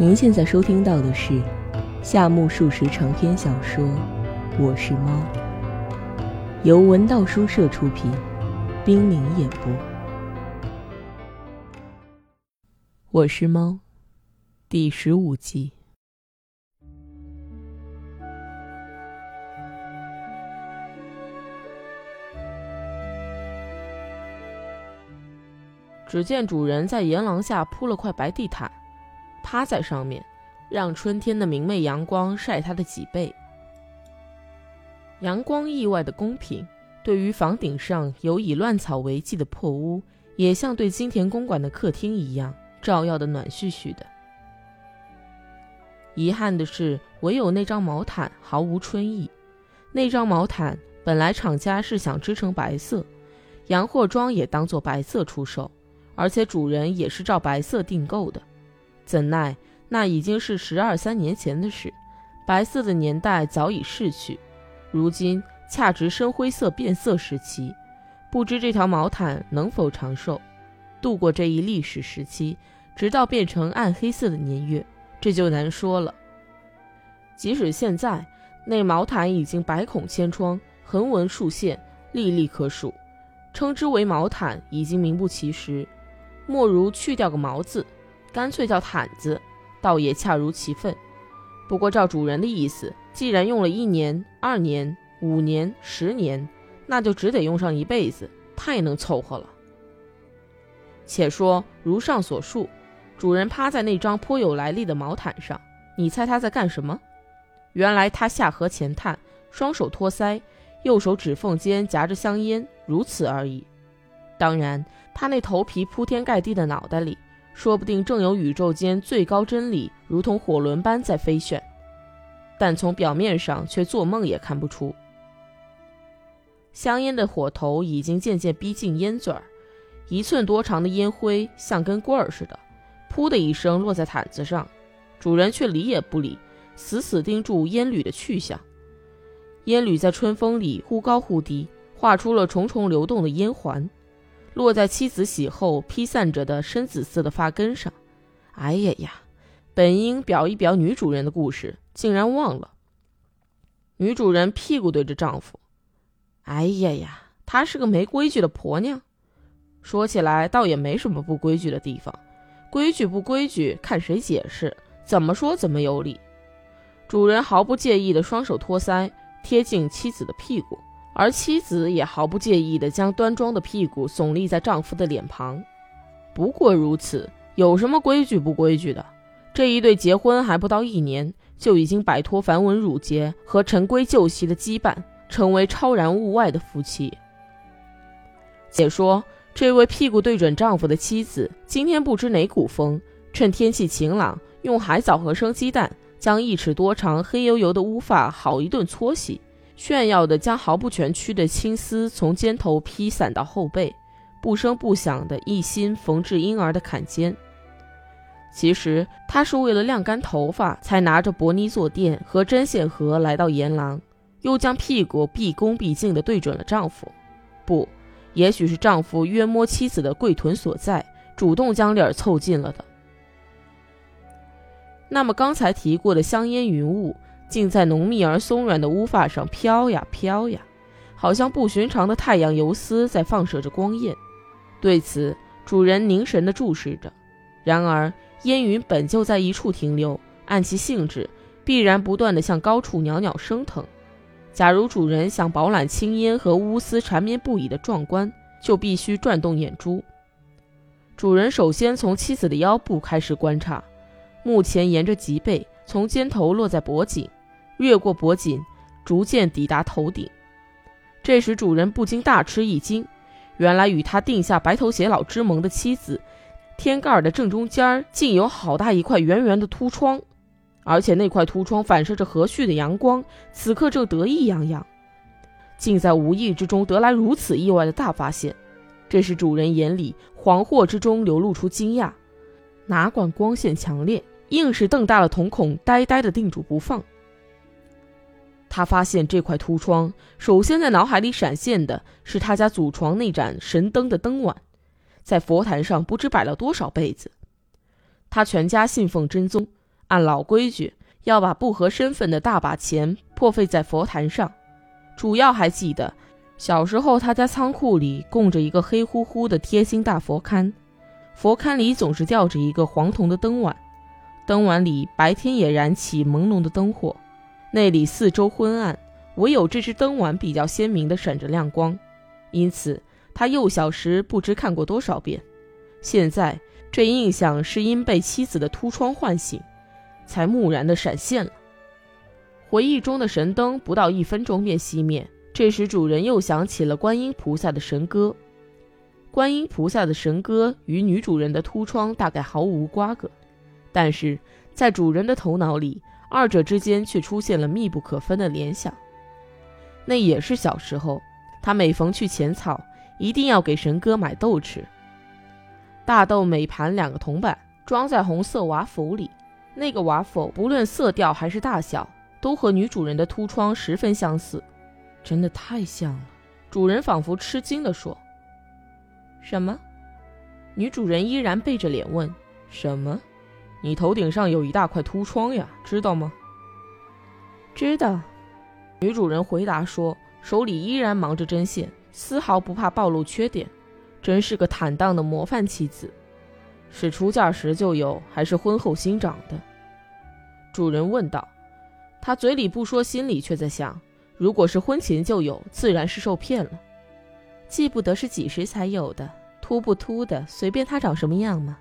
您现在收听到的是夏目漱石长篇小说《我是猫》，由文道书社出品，冰凌演播。我是猫，第十五集。只见主人在檐廊下铺了块白地毯。趴在上面，让春天的明媚阳光晒他的脊背。阳光意外的公平，对于房顶上有以乱草为基的破屋，也像对金田公馆的客厅一样，照耀的暖絮絮的。遗憾的是，唯有那张毛毯毫无春意。那张毛毯本来厂家是想织成白色，洋货庄也当做白色出售，而且主人也是照白色订购的。怎奈那已经是十二三年前的事，白色的年代早已逝去，如今恰值深灰色变色时期，不知这条毛毯能否长寿，度过这一历史时期，直到变成暗黑色的年月，这就难说了。即使现在那毛毯已经百孔千疮，横纹竖线，历历可数，称之为毛毯已经名不其实，莫如去掉个毛字。干脆叫毯子，倒也恰如其分。不过照主人的意思，既然用了一年、二年、五年、十年，那就只得用上一辈子，太能凑合了。且说如上所述，主人趴在那张颇有来历的毛毯上，你猜他在干什么？原来他下颌前探，双手托腮，右手指缝间夹着香烟，如此而已。当然，他那头皮铺天盖地的脑袋里。说不定正有宇宙间最高真理，如同火轮般在飞旋，但从表面上却做梦也看不出。香烟的火头已经渐渐逼近烟嘴儿，一寸多长的烟灰像根棍儿似的，噗的一声落在毯子上，主人却理也不理，死死盯住烟缕的去向。烟缕在春风里忽高忽低，画出了重重流动的烟环。落在妻子洗后披散着的深紫色的发根上，哎呀呀！本应表一表女主人的故事，竟然忘了。女主人屁股对着丈夫，哎呀呀！她是个没规矩的婆娘。说起来倒也没什么不规矩的地方，规矩不规矩看谁解释，怎么说怎么有理。主人毫不介意的双手托腮，贴近妻子的屁股。而妻子也毫不介意地将端庄的屁股耸立在丈夫的脸庞。不过如此，有什么规矩不规矩的？这一对结婚还不到一年，就已经摆脱繁文缛节和陈规旧习的羁绊，成为超然物外的夫妻。且说这位屁股对准丈夫的妻子，今天不知哪股风，趁天气晴朗，用海藻和生鸡蛋将一尺多长、黑油油的乌发好一顿搓洗。炫耀的将毫不蜷曲的青丝从肩头披散到后背，不声不响的一心缝制婴儿的坎肩。其实她是为了晾干头发，才拿着薄泥坐垫和针线盒来到檐廊，又将屁股毕恭毕敬地对准了丈夫。不，也许是丈夫约摸妻子的跪臀所在，主动将脸凑近了的。那么刚才提过的香烟云雾。竟在浓密而松软的乌发上飘呀飘呀，好像不寻常的太阳游丝在放射着光焰。对此，主人凝神地注视着。然而，烟云本就在一处停留，按其性质，必然不断地向高处袅袅升腾。假如主人想饱览青烟和乌丝缠绵不已的壮观，就必须转动眼珠。主人首先从妻子的腰部开始观察，目前沿着脊背，从肩头落在脖颈。越过脖颈，逐渐抵达头顶。这时，主人不禁大吃一惊，原来与他定下白头偕老之盟的妻子，天盖的正中间竟有好大一块圆圆的凸窗，而且那块凸窗反射着和煦的阳光，此刻正得意洋洋，竟在无意之中得来如此意外的大发现。这时，主人眼里惶惑之中流露出惊讶，哪管光线强烈，硬是瞪大了瞳孔，呆呆地定住不放。他发现这块凸疮，首先在脑海里闪现的是他家祖床那盏神灯的灯碗，在佛坛上不知摆了多少辈子。他全家信奉真宗，按老规矩要把不合身份的大把钱破费在佛坛上。主要还记得，小时候他家仓库里供着一个黑乎乎的贴心大佛龛，佛龛里总是吊着一个黄铜的灯碗，灯碗里白天也燃起朦胧的灯火，那里四周昏暗，唯有这只灯碗比较鲜明的闪着亮光，因此他幼小时不知看过多少遍，现在这印象是因被妻子的突窗唤醒，才蓦然的闪现了。回忆中的神灯不到一分钟便熄灭，这时主人又想起了观音菩萨的神歌。观音菩萨的神歌与女主人的突窗大概毫无瓜葛，但是在主人的头脑里，二者之间却出现了密不可分的联想。那也是小时候，他每逢去浅草，一定要给神哥买豆吃。大豆每盘两个铜板，装在红色瓦釜里，那个瓦釜不论色调还是大小。都和女主人的突疮十分相似，真的太像了。主人仿佛吃惊地说：“什么？”女主人依然背着脸问：“什么？你头顶上有一大块凸疮呀，知道吗？”“知道。”女主人回答说，手里依然忙着针线，丝毫不怕暴露缺点，真是个坦荡的模范妻子。是出嫁时就有，还是婚后新长的？主人问道。他嘴里不说，心里却在想：如果是婚前就有，自然是受骗了。记不得是几时才有的，秃不秃的，随便他长什么样吗？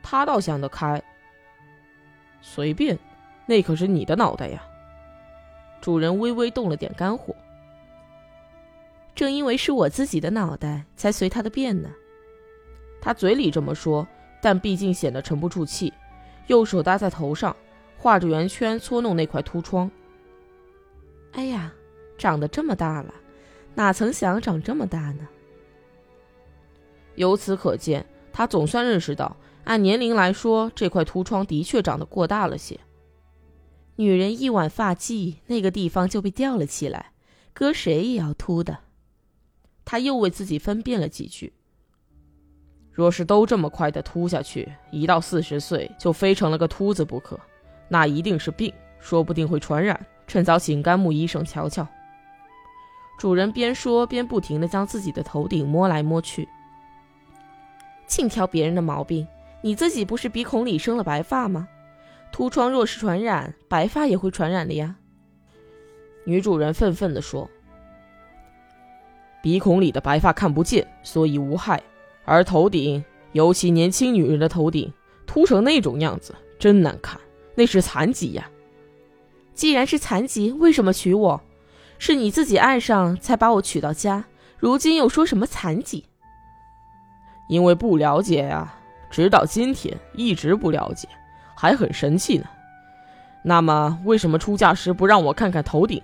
他倒想得开。随便，那可是你的脑袋呀。主人微微动了点肝火。正因为是我自己的脑袋，才随他的便呢。他嘴里这么说，但毕竟显得沉不住气，右手搭在头上。画着圆圈搓弄那块凸疮。哎呀，长得这么大了，哪曾想长这么大呢？由此可见，他总算认识到，按年龄来说，这块凸疮的确长得过大了些。女人一挽发髻，那个地方就被吊了起来，搁谁也要秃的。他又为自己分辨了几句：若是都这么快的秃下去，一到四十岁就非成了个秃子不可。那一定是病，说不定会传染。趁早请甘木医生瞧瞧。主人边说边不停地将自己的头顶摸来摸去。净挑别人的毛病，你自己不是鼻孔里生了白发吗？秃疮若是传染，白发也会传染的呀。女主人愤愤地说：“鼻孔里的白发看不见，所以无害；而头顶，尤其年轻女人的头顶，秃成那种样子，真难看。”那是残疾呀！既然是残疾，为什么娶我？是你自己爱上才把我娶到家，如今又说什么残疾？因为不了解呀，直到今天一直不了解，还很神气呢。那么为什么出嫁时不让我看看头顶？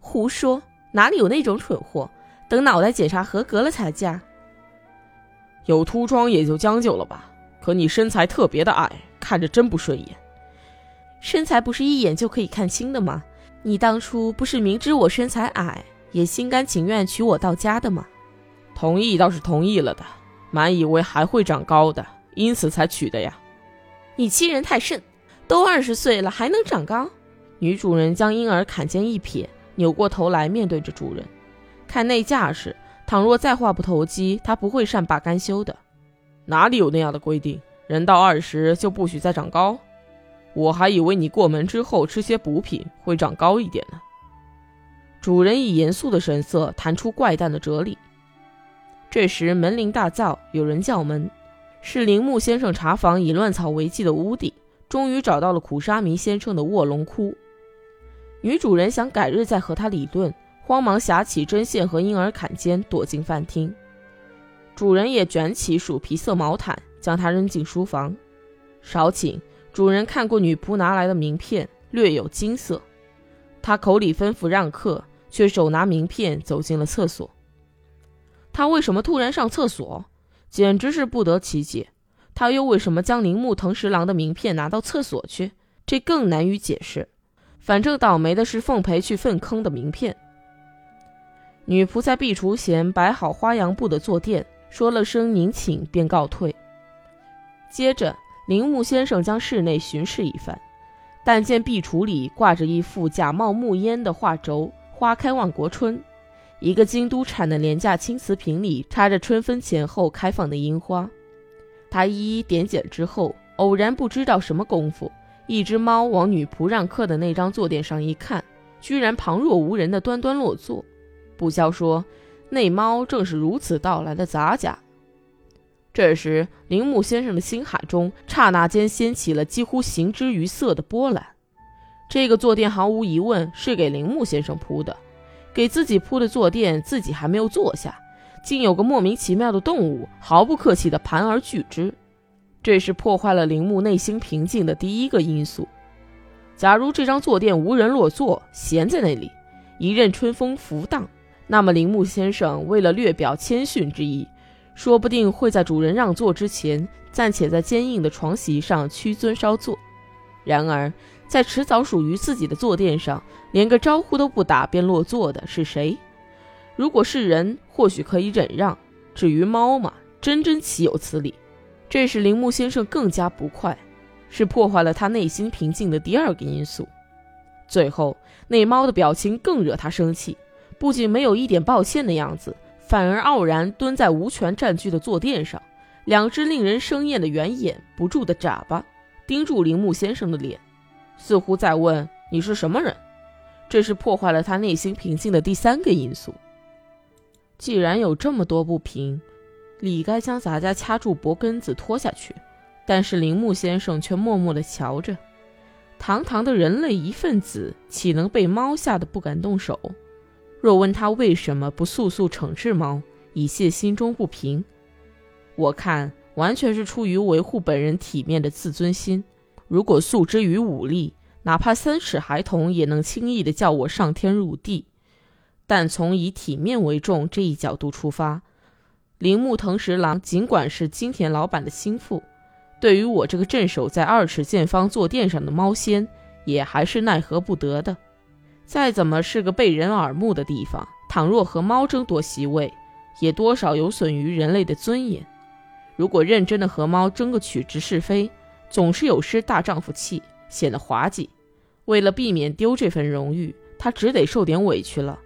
胡说，哪里有那种蠢货？等脑袋检查合格了才嫁。有秃疮也就将就了吧，可你身材特别的矮，看着真不顺眼。身材不是一眼就可以看清的吗？你当初不是明知我身材矮，也心甘情愿娶我到家的吗？同意倒是同意了的，满以为还会长高的，因此才娶的呀。你欺人太甚！都二十岁了还能长高？女主人将婴儿坎肩一撇，扭过头来面对着主人，看那架势，倘若再话不投机，她不会善罢甘休的。哪里有那样的规定？人到二十就不许再长高？我还以为你过门之后吃些补品会长高一点呢。主人以严肃的神色谈出怪诞的哲理。这时门铃大噪，有人叫门，是铃木先生查房以乱草为记的屋邸，终于找到了苦沙弥先生的卧龙窟。女主人想改日再和他理论，慌忙夹起针线和婴儿坎肩，躲进饭厅。主人也卷起鼠皮色毛毯，将他扔进书房。少顷。主人看过女仆拿来的名片，略有金色。他口里吩咐让客，却手拿名片走进了厕所。他为什么突然上厕所？简直是不得其解。他又为什么将铃木藤十郎的名片拿到厕所去？这更难于解释。反正倒霉的是奉陪去粪坑的名片。女仆在壁橱前摆好花洋布的坐垫，说了声“您请”，便告退。接着。铃木先生将室内巡视一番，但见壁橱里挂着一幅假冒木烟的画轴，花开万国春；一个京都产的廉价青瓷瓶里插着春分前后开放的樱花。他一一点检之后，偶然不知道什么功夫，一只猫往女仆让客的那张坐垫上一看，居然旁若无人的端端落座。不消说，那猫正是如此到来的杂家。这时，铃木先生的心海中刹那间掀起了几乎形之于色的波澜。这个坐垫毫无疑问是给铃木先生铺的，给自己铺的坐垫，自己还没有坐下，竟有个莫名其妙的动物毫不客气地盘而拒之。这是破坏了铃木内心平静的第一个因素。假如这张坐垫无人落座，闲在那里，一任春风拂荡，那么铃木先生为了略表谦逊之意。说不定会在主人让座之前，暂且在坚硬的床席上屈尊稍坐。然而，在迟早属于自己的坐垫上，连个招呼都不打便落座的是谁？如果是人，或许可以忍让；至于猫嘛，真真岂有此理！这使铃木先生更加不快，是破坏了他内心平静的第二个因素。最后，那猫的表情更惹他生气，不仅没有一点抱歉的样子。反而傲然蹲在无权占据的坐垫上，两只令人生厌的圆眼不住的眨巴，盯住铃木先生的脸，似乎在问：“你是什么人？”这是破坏了他内心平静的第三个因素。既然有这么多不平，理该将杂家掐住脖根子拖下去。但是铃木先生却默默地瞧着，堂堂的人类一份子，岂能被猫吓得不敢动手？若问他为什么不速速惩治猫，以泄心中不平，我看完全是出于维护本人体面的自尊心。如果诉之于武力，哪怕三尺孩童也能轻易的叫我上天入地。但从以体面为重这一角度出发，铃木藤十郎尽管是金田老板的心腹，对于我这个镇守在二尺见方坐垫上的猫仙，也还是奈何不得的。再怎么是个被人耳目的地方，倘若和猫争夺席位，也多少有损于人类的尊严。如果认真的和猫争个曲直是非，总是有失大丈夫气，显得滑稽。为了避免丢这份荣誉，他只得受点委屈了。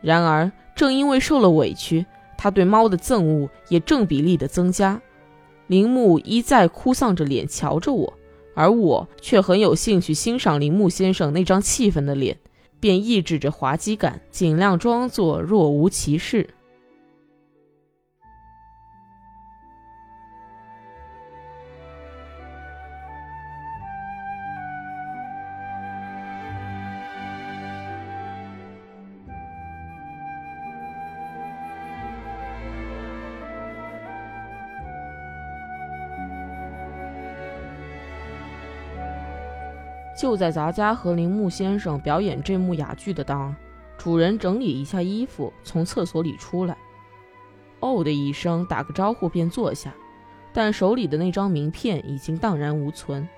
然而，正因为受了委屈，他对猫的憎恶也正比例的增加。铃木一再哭丧着脸瞧着我，而我却很有兴趣欣赏铃木先生那张气愤的脸。便抑制着滑稽感，尽量装作若无其事。就在杂家和铃木先生表演这幕哑剧的当，主人整理一下衣服，从厕所里出来，哦的一声打个招呼便坐下，但手里的那张名片已经荡然无存，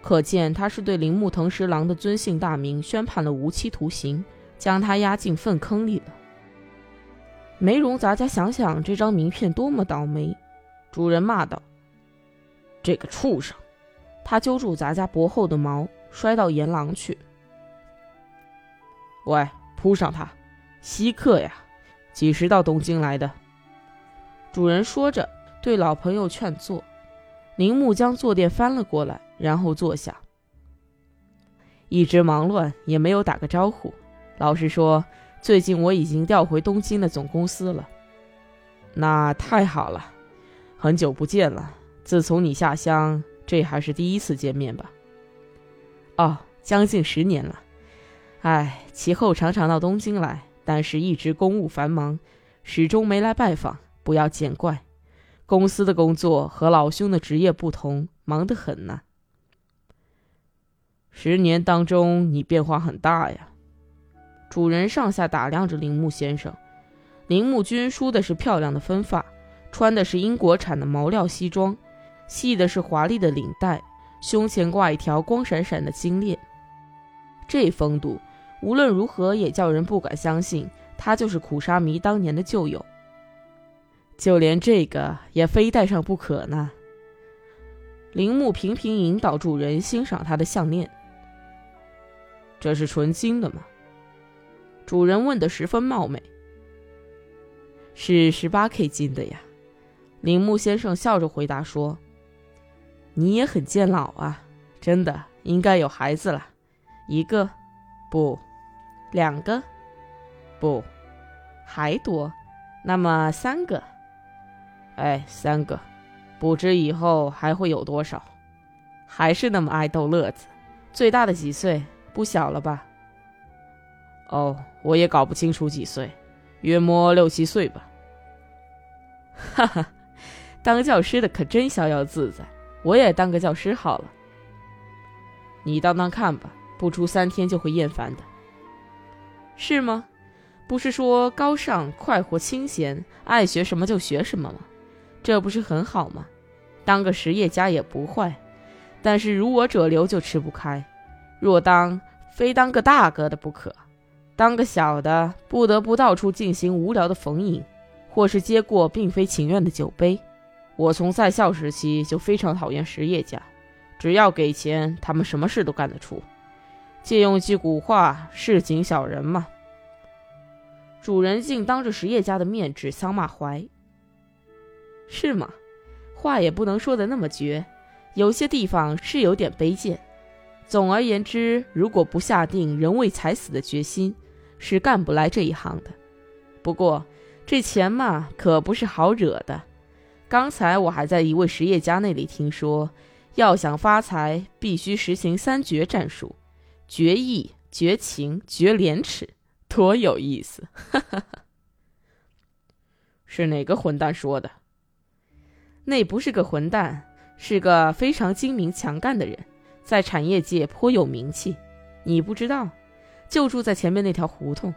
可见他是对铃木藤十郎的尊姓大名宣判了无期徒刑，将他押进粪坑里了。没容杂家想想这张名片多么倒霉，主人骂道：“这个畜生！”他揪住咱家脖后的毛。摔到岩廊去。喂，扑上他！稀客呀，几时到东京来的？主人说着，对老朋友劝坐。铃木将坐垫翻了过来，然后坐下。一直忙乱，也没有打个招呼。老实说，最近我已经调回东京的总公司了。那太好了，很久不见了。自从你下乡，这还是第一次见面吧？哦，将近十年了。唉，其后常常到东京来，但是一直公务繁忙，始终没来拜访。不要见怪，公司的工作和老兄的职业不同，忙得很呢。十年当中，你变化很大呀。主人上下打量着铃木先生。铃木君梳的是漂亮的分发，穿的是英国产的毛料西装，系的是华丽的领带。胸前挂一条光闪闪的金链，这风度无论如何也叫人不敢相信他就是苦沙弥当年的旧友。就连这个也非带上不可呢。铃木频频引导主人欣赏他的项链。这是纯金的吗？主人问得十分冒昧。是十八 K 金的呀。铃木先生笑着回答说：“你也很见老啊，真的应该有孩子了，一个，不，两个，不，还多，那么三个。哎，三个，不知以后还会有多少。还是那么爱逗乐子。最大的几岁？不小了吧？哦，我也搞不清楚几岁，约摸六七岁吧。哈哈。”当教师的可真逍遥自在，我也当个教师好了。你当当看吧，不出三天就会厌烦的。是吗？不是说高尚、快活、清闲，爱学什么就学什么吗？这不是很好吗？当个实业家也不坏，但是如我者流就吃不开。若当，非当个大哥的不可；当个小的，不得不到处进行无聊的逢迎，或是接过并非情愿的酒杯。我从在校时期就非常讨厌实业家，只要给钱，他们什么事都干得出。借用句古话：“市井小人嘛。”主人竟当着实业家的面指桑骂槐，是吗？话也不能说的那么绝，有些地方是有点卑贱。总而言之，如果不下定人为财死的决心，是干不来这一行的。不过这钱嘛，可不是好惹的。刚才我还在一位实业家那里听说，要想发财，必须实行三绝战术：绝义、绝情、绝廉耻，多有意思！哈哈哈。是哪个混蛋说的？那不是个混蛋，是个非常精明强干的人，在产业界颇有名气。你不知道？就住在前面那条胡同。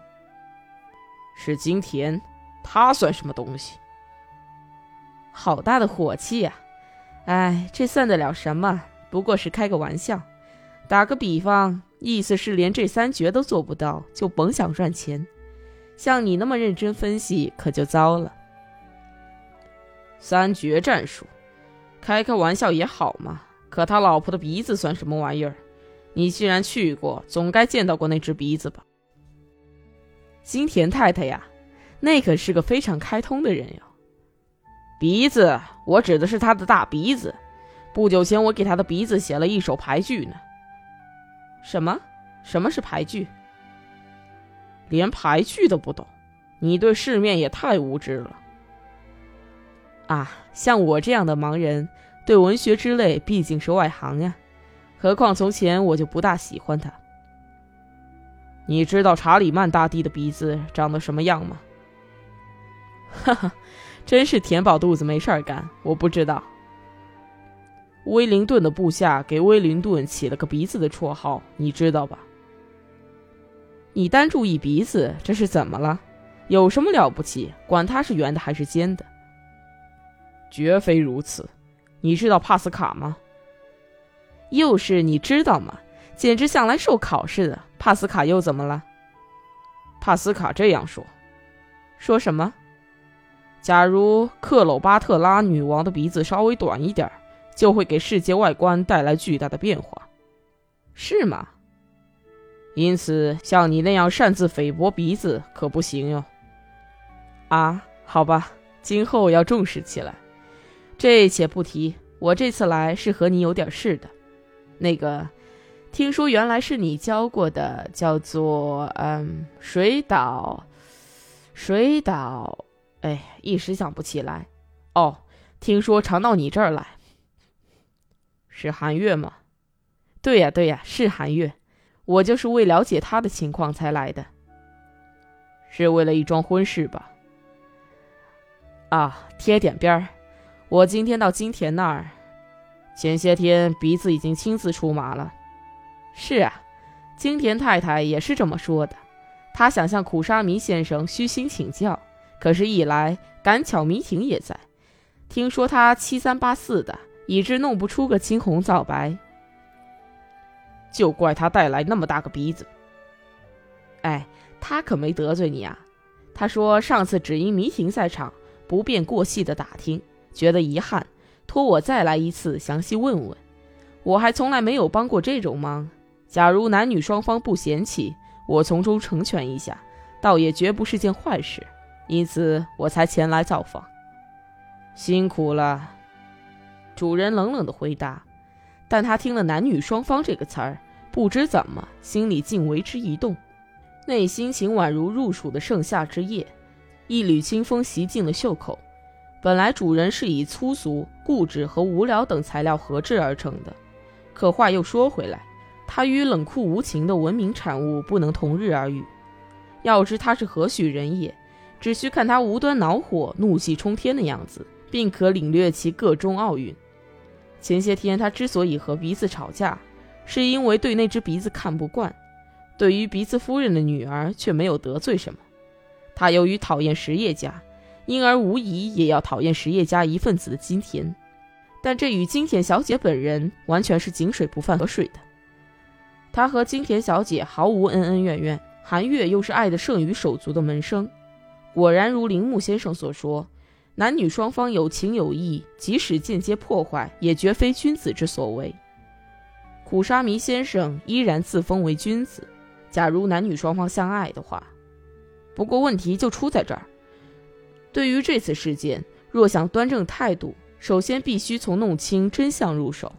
是金田，他算什么东西？好大的火气呀！哎，这算得了什么？不过是开个玩笑，打个比方，意思是连这三绝都做不到，就甭想赚钱。像你那么认真分析，可就糟了。三绝战术，开开玩笑也好嘛。可他老婆的鼻子算什么玩意儿？你既然去过，总该见到过那只鼻子吧？金田太太呀，那可是个非常开通的人哟。鼻子，我指的是他的大鼻子。不久前，我给他的鼻子写了一首牌句呢。什么？什么是牌句？连牌句都不懂，你对世面也太无知了。啊，像我这样的盲人，对文学之类毕竟是外行呀。何况从前我就不大喜欢他。你知道查理曼大帝的鼻子长得什么样吗？哈哈。真是填饱肚子没事儿干，我不知道。威灵顿的部下给威灵顿起了个鼻子的绰号，你知道吧？你单注意鼻子，这是怎么了？有什么了不起？管它是圆的还是尖的？绝非如此。你知道帕斯卡吗？又是你知道吗？简直像来受考似的。帕斯卡又怎么了？帕斯卡这样说。说什么？假如克鲁巴特拉女王的鼻子稍微短一点，就会给世界外观带来巨大的变化，是吗？因此，像你那样擅自菲薄鼻子可不行哟。啊，好吧，今后要重视起来。这且不提，我这次来是和你有点事的。那个，听说原来是你教过的，叫做嗯，水岛，水岛。哎，一时想不起来。哦，听说常到你这儿来，是韩月吗？对呀，对呀，是韩月。我就是为了解他的情况才来的。是为了一桩婚事吧？啊，贴点边儿。我今天到金田那儿，前些天鼻子已经亲自出马了。是啊，金田太太也是这么说的。她想向苦沙弥先生虚心请教。可是，一来赶巧迷婷也在，听说他七三八四的，以致弄不出个青红皂白。就怪他带来那么大个鼻子。哎，他可没得罪你啊。他说上次只因迷婷在场，不便过细的打听，觉得遗憾，托我再来一次，详细问问。我还从来没有帮过这种忙。假如男女双方不嫌弃，我从中成全一下，倒也绝不是件坏事。因此，我才前来造访。辛苦了，主人冷冷的回答。但他听了“男女双方”这个词儿，不知怎么，心里竟为之一动，内心情宛如入暑的盛夏之夜，一缕清风袭进了袖口。本来主人是以粗俗、固执和无聊等材料合制而成的，可话又说回来，他与冷酷无情的文明产物不能同日而语。要知他是何许人也，只需看他无端恼火、怒气冲天的样子，并可领略其个中奥韵。前些天他之所以和鼻子吵架，是因为对那只鼻子看不惯，对于鼻子夫人的女儿却没有得罪什么。他由于讨厌实业家。因而无疑也要讨厌实业家一份子的金田，但这与金田小姐本人完全是井水不犯河水的。他和金田小姐毫无恩恩怨怨，韩月又是爱的胜于手足的门生，果然如铃木先生所说，男女双方有情有义，即使间接破坏，也绝非君子之所为。苦沙弥先生依然自封为君子。假如男女双方相爱的话，不过问题就出在这儿。对于这次事件，若想端正态度，首先必须从弄清真相入手。